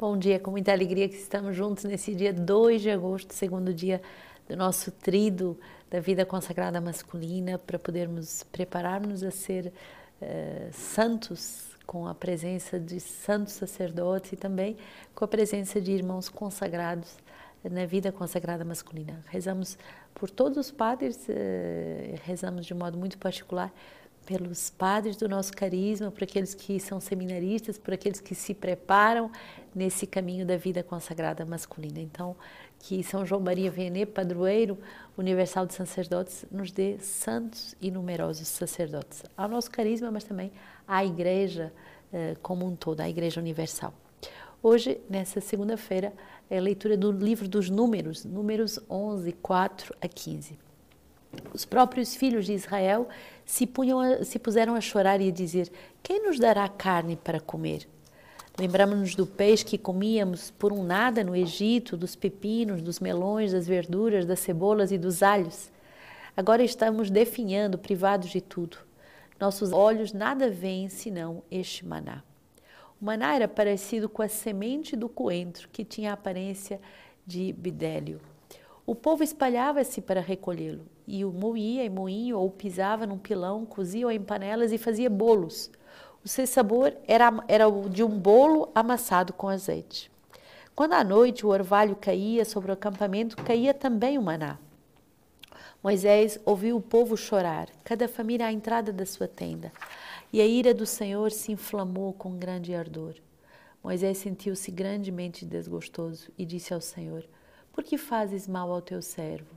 Bom dia, com muita alegria que estamos juntos nesse dia 2 de agosto, segundo dia do nosso trido da vida consagrada masculina, para podermos prepararmos a ser uh, santos com a presença de santos sacerdotes e também com a presença de irmãos consagrados na vida consagrada masculina. Rezamos por todos os padres, uh, rezamos de modo muito particular pelos padres do nosso carisma, por aqueles que são seminaristas, por aqueles que se preparam nesse caminho da vida consagrada masculina. Então, que São João Maria Vianney, padroeiro universal de sacerdotes, nos dê santos e numerosos sacerdotes ao nosso carisma, mas também à Igreja eh, como um todo, à Igreja Universal. Hoje, nessa segunda-feira, é a leitura do livro dos Números, Números 11, 4 a 15. Os próprios filhos de Israel se, punham a, se puseram a chorar e a dizer: Quem nos dará carne para comer? Lembramos-nos do peixe que comíamos por um nada no Egito, dos pepinos, dos melões, das verduras, das cebolas e dos alhos. Agora estamos definhando, privados de tudo. Nossos olhos nada veem senão este maná. O maná era parecido com a semente do coentro, que tinha a aparência de bidélio. O povo espalhava-se para recolhê-lo, e o moía em moinho ou pisava num pilão, cozia em panelas e fazia bolos. O seu sabor era, era o de um bolo amassado com azeite. Quando à noite o orvalho caía sobre o acampamento, caía também o maná. Moisés ouviu o povo chorar, cada família à entrada da sua tenda, e a ira do Senhor se inflamou com grande ardor. Moisés sentiu-se grandemente desgostoso e disse ao Senhor: por que fazes mal ao teu servo?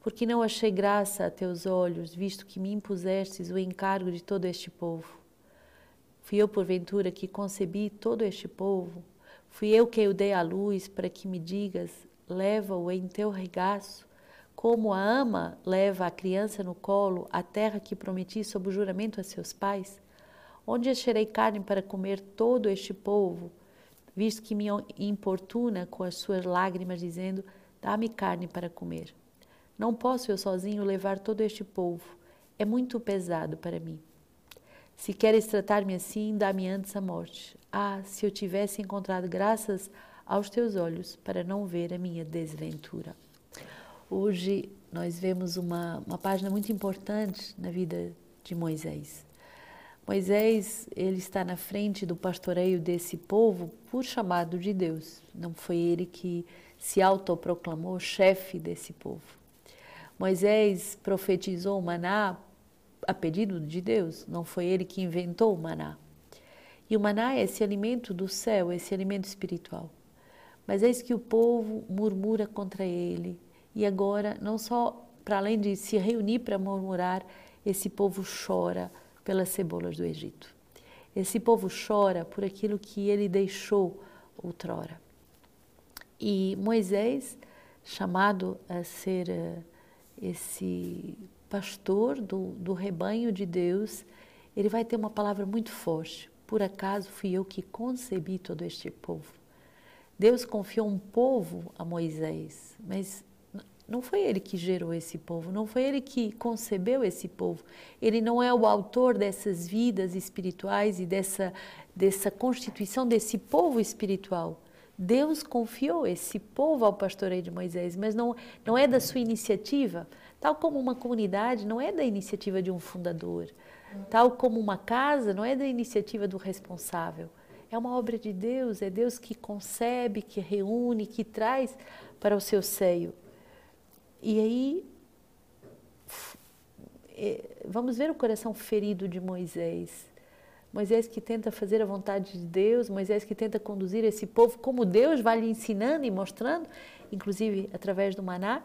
Porque não achei graça a teus olhos, visto que me impusestes o encargo de todo este povo. Fui eu, porventura, que concebi todo este povo? Fui eu que o dei à luz para que me digas: leva-o em teu regaço, como a ama leva a criança no colo, a terra que prometi sob o juramento a seus pais? Onde acharei carne para comer todo este povo? Visto que me importuna com as suas lágrimas, dizendo: Dá-me carne para comer. Não posso eu sozinho levar todo este povo, é muito pesado para mim. Se queres tratar-me assim, dá-me antes a morte. Ah, se eu tivesse encontrado graças aos teus olhos para não ver a minha desventura. Hoje nós vemos uma, uma página muito importante na vida de Moisés. Moisés, ele está na frente do pastoreio desse povo por chamado de Deus. Não foi ele que se autoproclamou chefe desse povo. Moisés profetizou o maná a pedido de Deus, não foi ele que inventou o maná. E o maná é esse alimento do céu, esse alimento espiritual. Mas eis que o povo murmura contra ele, e agora, não só para além de se reunir para murmurar, esse povo chora pelas cebolas do Egito. Esse povo chora por aquilo que ele deixou outrora. E Moisés, chamado a ser uh, esse pastor do, do rebanho de Deus, ele vai ter uma palavra muito forte. Por acaso fui eu que concebi todo este povo. Deus confiou um povo a Moisés, mas não foi ele que gerou esse povo, não foi ele que concebeu esse povo. Ele não é o autor dessas vidas espirituais e dessa, dessa constituição desse povo espiritual. Deus confiou esse povo ao pastoreio de Moisés, mas não, não é da sua iniciativa. Tal como uma comunidade não é da iniciativa de um fundador. Tal como uma casa não é da iniciativa do responsável. É uma obra de Deus, é Deus que concebe, que reúne, que traz para o seu seio. E aí, é, vamos ver o coração ferido de Moisés. Moisés que tenta fazer a vontade de Deus, Moisés que tenta conduzir esse povo como Deus vai lhe ensinando e mostrando, inclusive através do maná,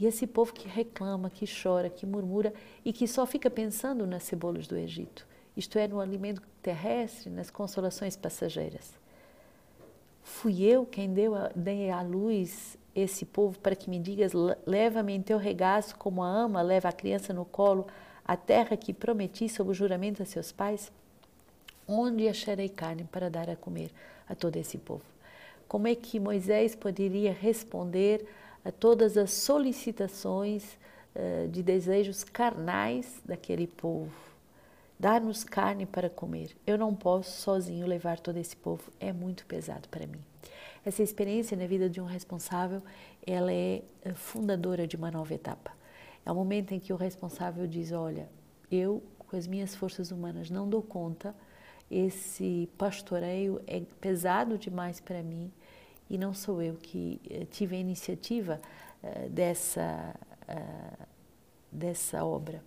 e esse povo que reclama, que chora, que murmura e que só fica pensando nas cebolas do Egito, isto é, no alimento terrestre, nas consolações passageiras. Fui eu quem deu a, dei à luz esse povo para que me digas: leva-me em teu regaço como a ama leva a criança no colo, a terra que prometi sob o juramento a seus pais? Onde acharei carne para dar a comer a todo esse povo? Como é que Moisés poderia responder a todas as solicitações uh, de desejos carnais daquele povo? Dá-nos carne para comer. Eu não posso sozinho levar todo esse povo, é muito pesado para mim. Essa experiência na vida de um responsável, ela é fundadora de uma nova etapa. É o momento em que o responsável diz: Olha, eu, com as minhas forças humanas, não dou conta, esse pastoreio é pesado demais para mim e não sou eu que eh, tive a iniciativa uh, dessa, uh, dessa obra.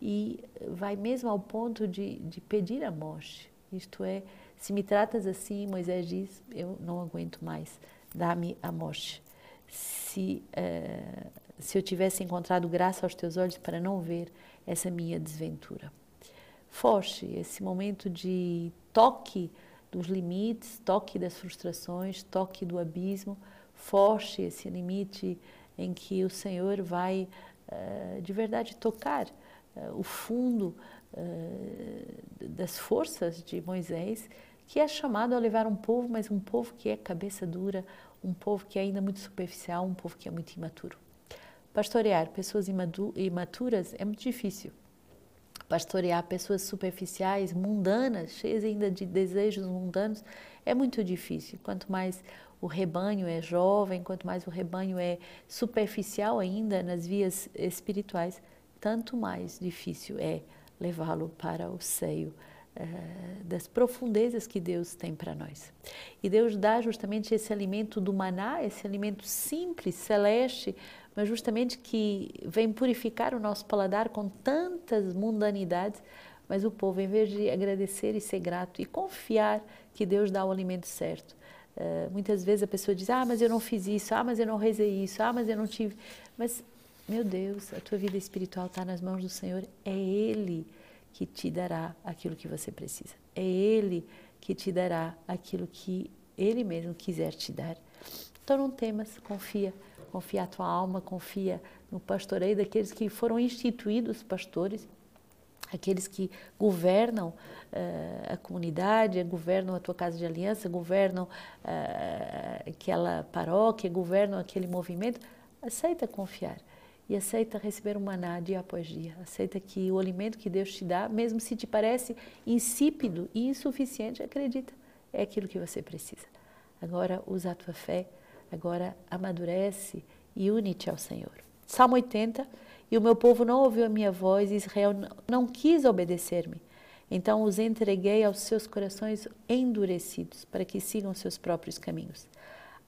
E vai mesmo ao ponto de, de pedir a morte. Isto é, se me tratas assim, Moisés diz, eu não aguento mais, dá-me a morte. Se uh, se eu tivesse encontrado graça aos teus olhos para não ver essa minha desventura. Foge esse momento de toque dos limites, toque das frustrações, toque do abismo, foge esse limite em que o Senhor vai uh, de verdade tocar uh, o fundo das forças de Moisés, que é chamado a levar um povo, mas um povo que é cabeça dura, um povo que é ainda muito superficial, um povo que é muito imaturo. Pastorear pessoas imaturas é muito difícil. Pastorear pessoas superficiais, mundanas, cheias ainda de desejos mundanos, é muito difícil. Quanto mais o rebanho é jovem, quanto mais o rebanho é superficial ainda nas vias espirituais, tanto mais difícil é levá-lo para o seio uh, das profundezas que Deus tem para nós. E Deus dá justamente esse alimento do maná, esse alimento simples, celeste, mas justamente que vem purificar o nosso paladar com tantas mundanidades, mas o povo, em vez de agradecer e ser grato e confiar que Deus dá o alimento certo, uh, muitas vezes a pessoa diz: Ah, mas eu não fiz isso, ah, mas eu não rezei isso, ah, mas eu não tive. Mas, meu Deus, a tua vida espiritual está nas mãos do Senhor, é Ele que te dará aquilo que você precisa, é Ele que te dará aquilo que Ele mesmo quiser te dar. Então não temas, confia confia a tua alma, confia no pastoreio daqueles que foram instituídos pastores, aqueles que governam uh, a comunidade, governam a tua casa de aliança, governam uh, aquela paróquia, governam aquele movimento. Aceita confiar e aceita receber o maná dia após dia. Aceita que o alimento que Deus te dá, mesmo se te parece insípido e insuficiente, acredita, é aquilo que você precisa. Agora usa a tua fé Agora amadurece e une-te ao Senhor. Salmo 80. E o meu povo não ouviu a minha voz, Israel não quis obedecer-me. Então os entreguei aos seus corações endurecidos, para que sigam seus próprios caminhos.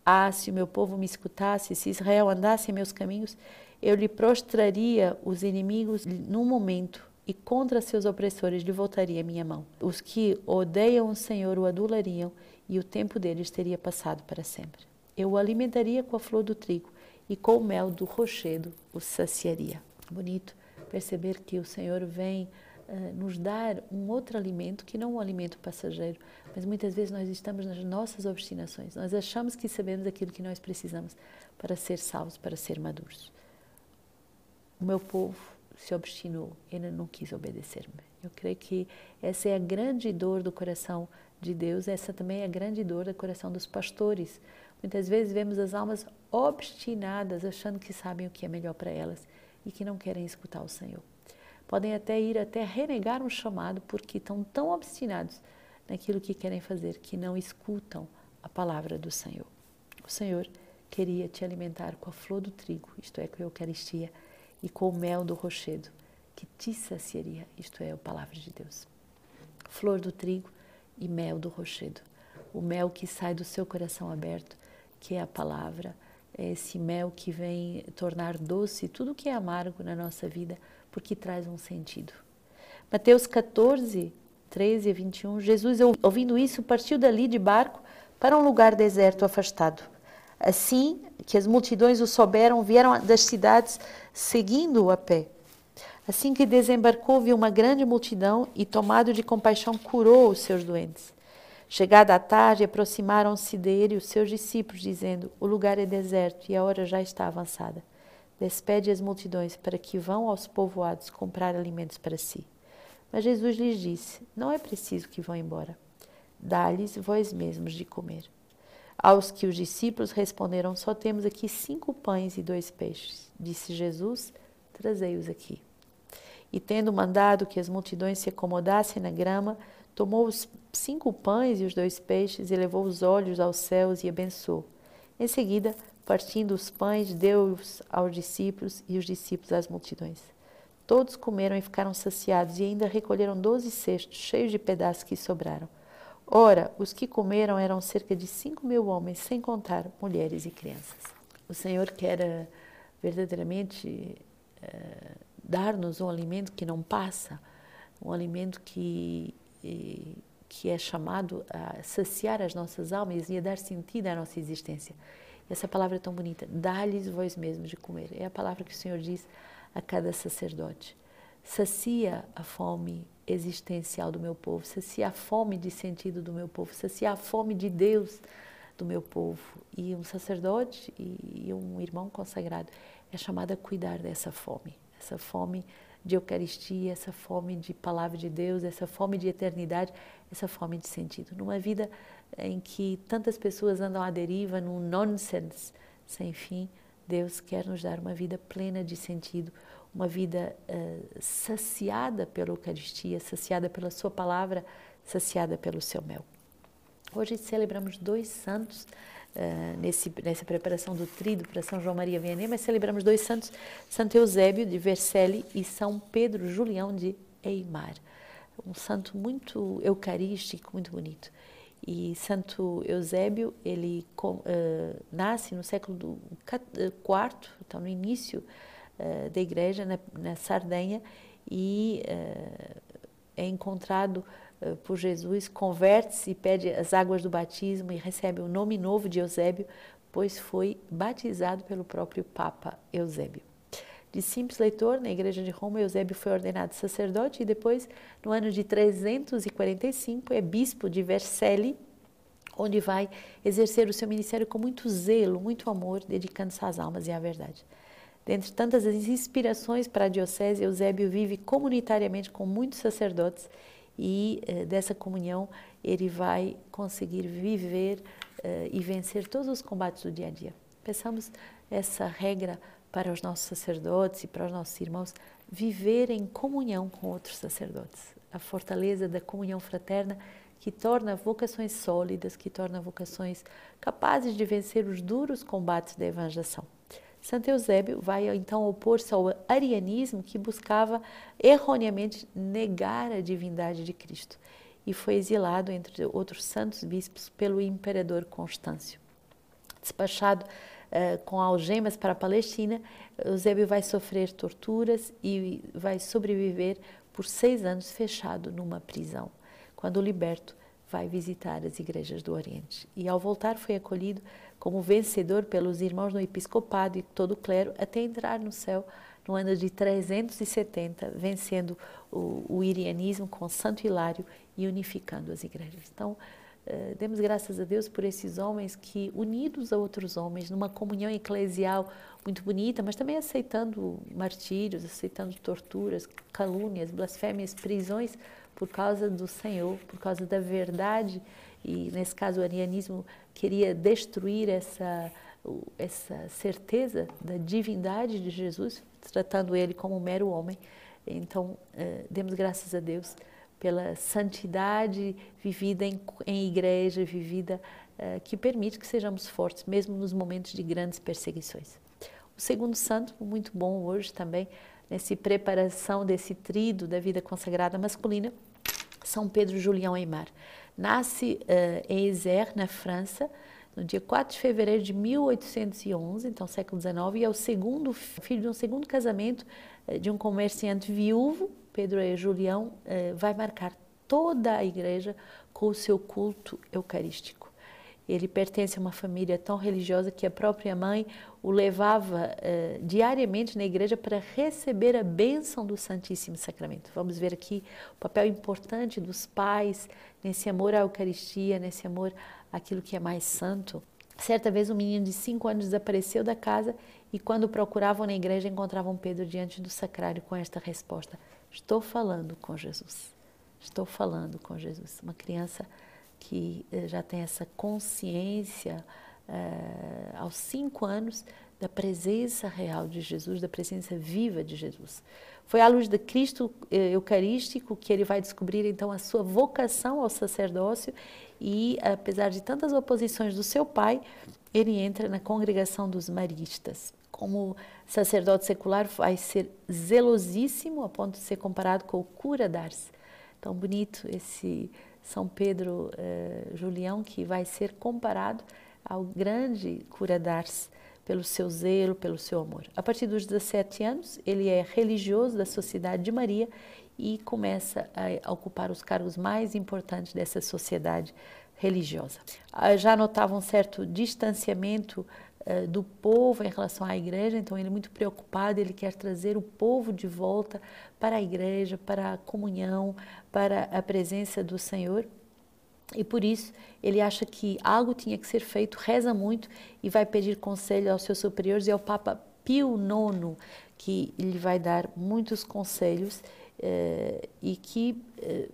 Ah, se o meu povo me escutasse, se Israel andasse em meus caminhos, eu lhe prostraria os inimigos num momento e contra seus opressores lhe voltaria minha mão. Os que odeiam o Senhor o adulariam e o tempo deles teria passado para sempre. Eu o alimentaria com a flor do trigo e com o mel do rochedo o saciaria. Bonito perceber que o Senhor vem uh, nos dar um outro alimento que não um alimento passageiro, mas muitas vezes nós estamos nas nossas obstinações. Nós achamos que sabemos aquilo que nós precisamos para ser salvos, para ser maduros. O meu povo se obstinou, ele não quis obedecer-me. Eu creio que essa é a grande dor do coração de Deus, essa também é a grande dor do coração dos pastores Muitas vezes vemos as almas obstinadas, achando que sabem o que é melhor para elas e que não querem escutar o Senhor. Podem até ir até renegar um chamado porque estão tão obstinados naquilo que querem fazer que não escutam a palavra do Senhor. O Senhor queria te alimentar com a flor do trigo, isto é, com a Eucaristia, e com o mel do rochedo, que te saciaria, isto é, a palavra de Deus. Flor do trigo e mel do rochedo, o mel que sai do seu coração aberto que é a palavra, é esse mel que vem tornar doce tudo que é amargo na nossa vida, porque traz um sentido. Mateus 14, 13 e 21, Jesus, ouvindo isso, partiu dali de barco para um lugar deserto afastado. Assim que as multidões o souberam, vieram das cidades seguindo-o a pé. Assim que desembarcou, viu uma grande multidão e, tomado de compaixão, curou os seus doentes. Chegada a tarde, aproximaram-se dele os seus discípulos, dizendo: O lugar é deserto e a hora já está avançada. Despede as multidões para que vão aos povoados comprar alimentos para si. Mas Jesus lhes disse: Não é preciso que vão embora. Dá-lhes vós mesmos de comer. Aos que os discípulos responderam: Só temos aqui cinco pães e dois peixes. Disse Jesus: Trazei-os aqui. E tendo mandado que as multidões se acomodassem na grama, tomou os cinco pães e os dois peixes e levou os olhos aos céus e abençoou. Em seguida, partindo os pães, deu-os aos discípulos e os discípulos às multidões. Todos comeram e ficaram saciados e ainda recolheram doze cestos cheios de pedaços que sobraram. Ora, os que comeram eram cerca de cinco mil homens, sem contar mulheres e crianças. O Senhor quer eh, verdadeiramente eh, dar-nos um alimento que não passa, um alimento que, que é chamado a saciar as nossas almas e a dar sentido à nossa existência. Essa palavra é tão bonita. Dá-lhes vós mesmos de comer. É a palavra que o Senhor diz a cada sacerdote. Sacia a fome existencial do meu povo, sacia a fome de sentido do meu povo, sacia a fome de Deus do meu povo. E um sacerdote e um irmão consagrado é chamado a cuidar dessa fome, essa fome de Eucaristia, essa fome de palavra de Deus, essa fome de eternidade, essa fome de sentido. Numa vida em que tantas pessoas andam à deriva, num nonsense sem fim, Deus quer nos dar uma vida plena de sentido, uma vida uh, saciada pela Eucaristia, saciada pela Sua palavra, saciada pelo seu mel. Hoje celebramos dois santos uh, nesse, nessa preparação do trido para São João Maria Vianney, mas celebramos dois santos, Santo Eusébio de Vercelli e São Pedro Julião de Eimar. Um santo muito eucarístico, muito bonito. E Santo Eusébio, ele uh, nasce no século IV, então no início uh, da igreja, na, na Sardenha, e uh, é encontrado por Jesus, converte-se e pede as águas do batismo e recebe o nome novo de Eusébio, pois foi batizado pelo próprio Papa Eusébio. De simples leitor na igreja de Roma, Eusébio foi ordenado sacerdote e depois, no ano de 345, é bispo de Vercelli, onde vai exercer o seu ministério com muito zelo, muito amor, dedicando-se às almas e à verdade. Dentre tantas inspirações para a diocese, Eusébio vive comunitariamente com muitos sacerdotes e eh, dessa comunhão ele vai conseguir viver eh, e vencer todos os combates do dia a dia. Peçamos essa regra para os nossos sacerdotes e para os nossos irmãos viver em comunhão com outros sacerdotes. A fortaleza da comunhão fraterna que torna vocações sólidas, que torna vocações capazes de vencer os duros combates da evangelização. Santo Eusébio vai então opor-se ao arianismo que buscava erroneamente negar a divindade de Cristo e foi exilado, entre outros santos bispos, pelo imperador Constâncio. Despachado uh, com algemas para a Palestina, Eusébio vai sofrer torturas e vai sobreviver por seis anos fechado numa prisão. Quando liberto, vai visitar as igrejas do Oriente. E ao voltar, foi acolhido como vencedor pelos irmãos no episcopado e todo o clero, até entrar no céu no ano de 370, vencendo o, o irianismo com Santo Hilário e unificando as igrejas. Então, uh, demos graças a Deus por esses homens que, unidos a outros homens, numa comunhão eclesial muito bonita, mas também aceitando martírios, aceitando torturas, calúnias, blasfêmias, prisões, por causa do Senhor, por causa da verdade, e nesse caso o arianismo queria destruir essa, essa certeza da divindade de Jesus, tratando ele como um mero homem. Então, eh, demos graças a Deus pela santidade vivida em, em igreja, vivida eh, que permite que sejamos fortes, mesmo nos momentos de grandes perseguições. O segundo santo, muito bom hoje também, nessa preparação desse trido da vida consagrada masculina, São Pedro Julião Aymar. Nasce uh, em Isère, na França, no dia 4 de fevereiro de 1811, então século XIX, e é o segundo filho de um segundo casamento uh, de um comerciante viúvo, Pedro e Julião, uh, vai marcar toda a igreja com o seu culto eucarístico. Ele pertence a uma família tão religiosa que a própria mãe o levava uh, diariamente na igreja para receber a bênção do Santíssimo Sacramento. Vamos ver aqui o papel importante dos pais nesse amor à Eucaristia, nesse amor àquilo que é mais santo. Certa vez um menino de cinco anos desapareceu da casa e quando procuravam na igreja encontravam Pedro diante do sacrário com esta resposta: Estou falando com Jesus. Estou falando com Jesus. Uma criança que eh, já tem essa consciência uh, aos cinco anos, da presença real de Jesus, da presença viva de Jesus. Foi à luz de Cristo eh, Eucarístico que ele vai descobrir então a sua vocação ao sacerdócio e, apesar de tantas oposições do seu pai, ele entra na congregação dos maristas. Como sacerdote secular, vai ser zelosíssimo a ponto de ser comparado com o cura d'Ars. Tão bonito esse São Pedro eh, Julião que vai ser comparado ao grande cura d'Ars pelo seu zelo, pelo seu amor. A partir dos 17 anos, ele é religioso da Sociedade de Maria e começa a ocupar os cargos mais importantes dessa sociedade religiosa. Ah, já notava um certo distanciamento uh, do povo em relação à igreja, então ele é muito preocupado, ele quer trazer o povo de volta para a igreja, para a comunhão, para a presença do Senhor. E por isso ele acha que algo tinha que ser feito, reza muito e vai pedir conselho aos seus superiores e ao Papa Pio IX, que lhe vai dar muitos conselhos eh, e que eh,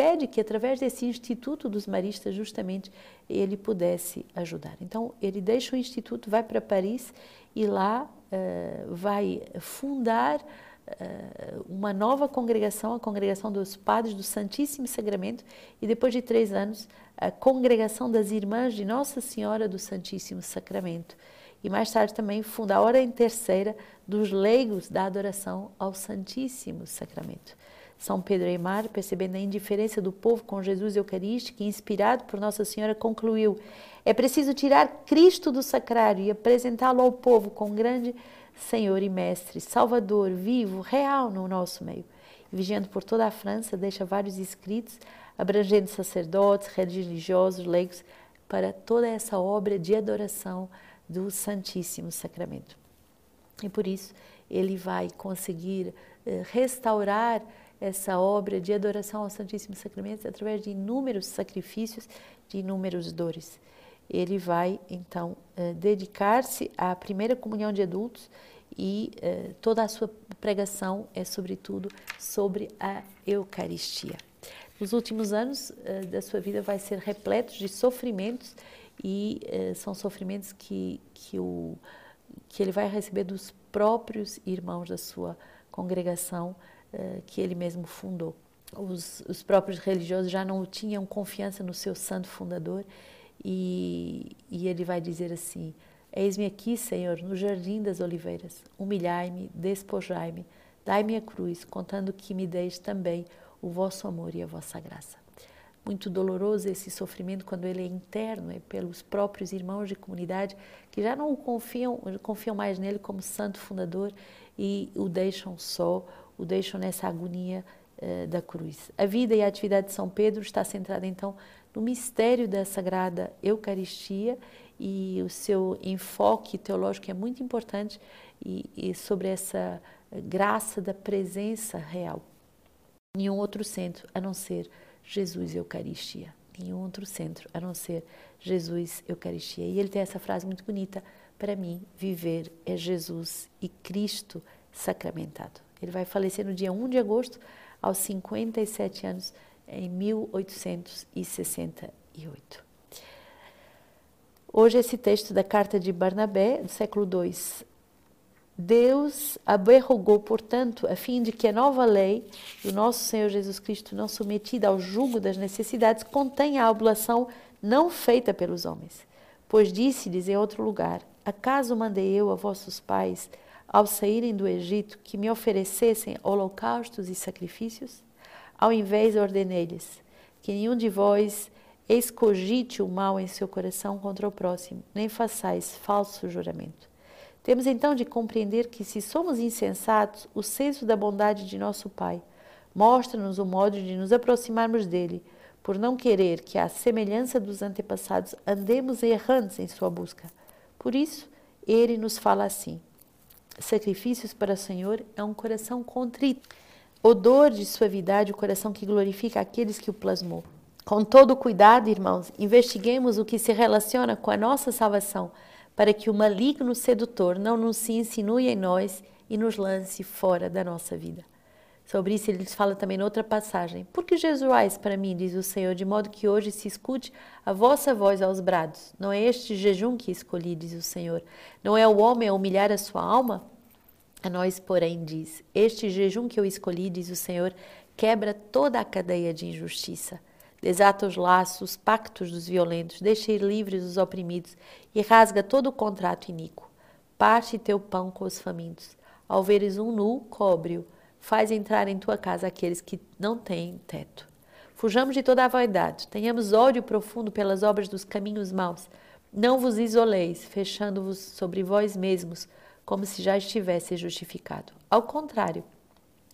pede que através desse Instituto dos Maristas justamente ele pudesse ajudar. Então ele deixa o Instituto, vai para Paris e lá eh, vai fundar eh, uma nova congregação, a congregação dos padres do Santíssimo Sacramento, e depois de três anos, a congregação das irmãs de Nossa Senhora do Santíssimo Sacramento. E mais tarde também funda a hora terceira dos leigos da adoração ao Santíssimo Sacramento. São Pedro Eimar, percebendo a indiferença do povo com Jesus Eucarístico inspirado por Nossa Senhora, concluiu: é preciso tirar Cristo do sacrário e apresentá-lo ao povo com grande Senhor e Mestre, Salvador, vivo, real no nosso meio. vigiando por toda a França, deixa vários escritos abrangendo sacerdotes, religiosos, leigos, para toda essa obra de adoração do Santíssimo Sacramento. E por isso ele vai conseguir eh, restaurar essa obra de adoração ao Santíssimo Sacramento através de inúmeros sacrifícios, de inúmeros dores. Ele vai então eh, dedicar-se à primeira comunhão de adultos e eh, toda a sua pregação é, sobretudo, sobre a Eucaristia. Nos últimos anos eh, da sua vida vai ser repletos de sofrimentos e são sofrimentos que, que, o, que ele vai receber dos próprios irmãos da sua congregação que ele mesmo fundou. Os, os próprios religiosos já não tinham confiança no seu santo fundador e, e ele vai dizer assim: Eis-me aqui, Senhor, no jardim das oliveiras. Humilhai-me, despojai-me, dai-me a cruz, contando que me deis também o vosso amor e a vossa graça. Muito doloroso esse sofrimento quando ele é interno, é pelos próprios irmãos de comunidade que já não confiam, confiam mais nele como santo fundador e o deixam só, o deixam nessa agonia uh, da cruz. A vida e a atividade de São Pedro está centrada então no mistério da Sagrada Eucaristia e o seu enfoque teológico é muito importante e, e sobre essa graça da presença real. Nenhum outro centro a não ser Jesus Eucaristia. Nenhum outro centro a não ser Jesus Eucaristia. E ele tem essa frase muito bonita: para mim, viver é Jesus e Cristo sacramentado. Ele vai falecer no dia 1 de agosto, aos 57 anos, em 1868. Hoje, esse texto da carta de Barnabé, do século II. Deus aberrogou, portanto, a fim de que a nova lei do nosso Senhor Jesus Cristo, não submetida ao jugo das necessidades, contenha a oblação não feita pelos homens. Pois disse-lhes em outro lugar: Acaso mandei eu a vossos pais, ao saírem do Egito, que me oferecessem holocaustos e sacrifícios? Ao invés, ordenei-lhes que nenhum de vós Escogite o mal em seu coração contra o próximo, nem façais falso juramento. Temos então de compreender que, se somos insensatos, o senso da bondade de nosso Pai mostra-nos o modo de nos aproximarmos dele, por não querer que, à semelhança dos antepassados, andemos errantes em sua busca. Por isso, ele nos fala assim: Sacrifícios para o Senhor é um coração contrito, odor de suavidade, o coração que glorifica aqueles que o plasmou. Com todo cuidado, irmãos, investiguemos o que se relaciona com a nossa salvação, para que o maligno sedutor não nos se insinue em nós e nos lance fora da nossa vida. Sobre isso, ele fala também noutra passagem. Por que jejuais para mim, diz o Senhor, de modo que hoje se escute a vossa voz aos brados? Não é este jejum que escolhi, diz o Senhor. Não é o homem a humilhar a sua alma? A nós, porém, diz: Este jejum que eu escolhi, diz o Senhor, quebra toda a cadeia de injustiça. Desata os laços, os pactos dos violentos, deixa ir livres os oprimidos e rasga todo o contrato iníquo. Parte teu pão com os famintos. Ao veres um nu, cobre-o faz entrar em tua casa aqueles que não têm teto. Fujamos de toda a vaidade, tenhamos ódio profundo pelas obras dos caminhos maus. Não vos isoleis, fechando-vos sobre vós mesmos, como se já estivesse justificado. Ao contrário,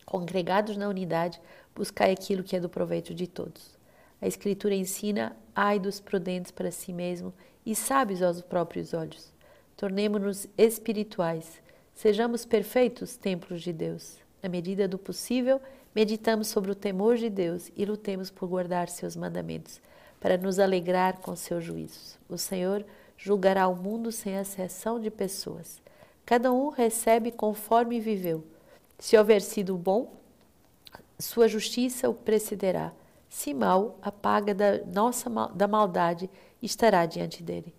congregados na unidade, buscai aquilo que é do proveito de todos. A Escritura ensina: ai dos prudentes para si mesmo e sábios aos próprios olhos. Tornemo-nos espirituais, sejamos perfeitos templos de Deus. Na medida do possível, meditamos sobre o temor de Deus e lutemos por guardar seus mandamentos, para nos alegrar com seus juízos. O Senhor julgará o mundo sem exceção de pessoas. Cada um recebe conforme viveu. Se houver sido bom, sua justiça o precederá. Se mal, a paga da nossa da maldade estará diante dele.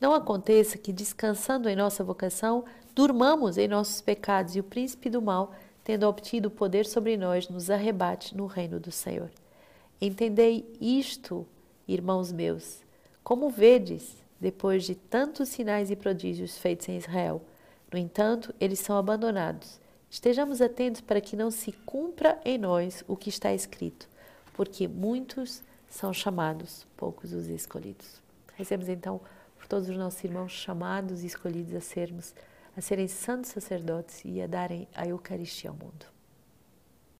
Não aconteça que, descansando em nossa vocação, durmamos em nossos pecados e o príncipe do mal tendo obtido poder sobre nós, nos arrebate no reino do Senhor. Entendei isto, irmãos meus, como vedes, depois de tantos sinais e prodígios feitos em Israel. No entanto, eles são abandonados. Estejamos atentos para que não se cumpra em nós o que está escrito, porque muitos são chamados, poucos os escolhidos. Recebemos então por todos os nossos irmãos chamados e escolhidos a sermos a serem santos sacerdotes e a darem a Eucaristia ao mundo.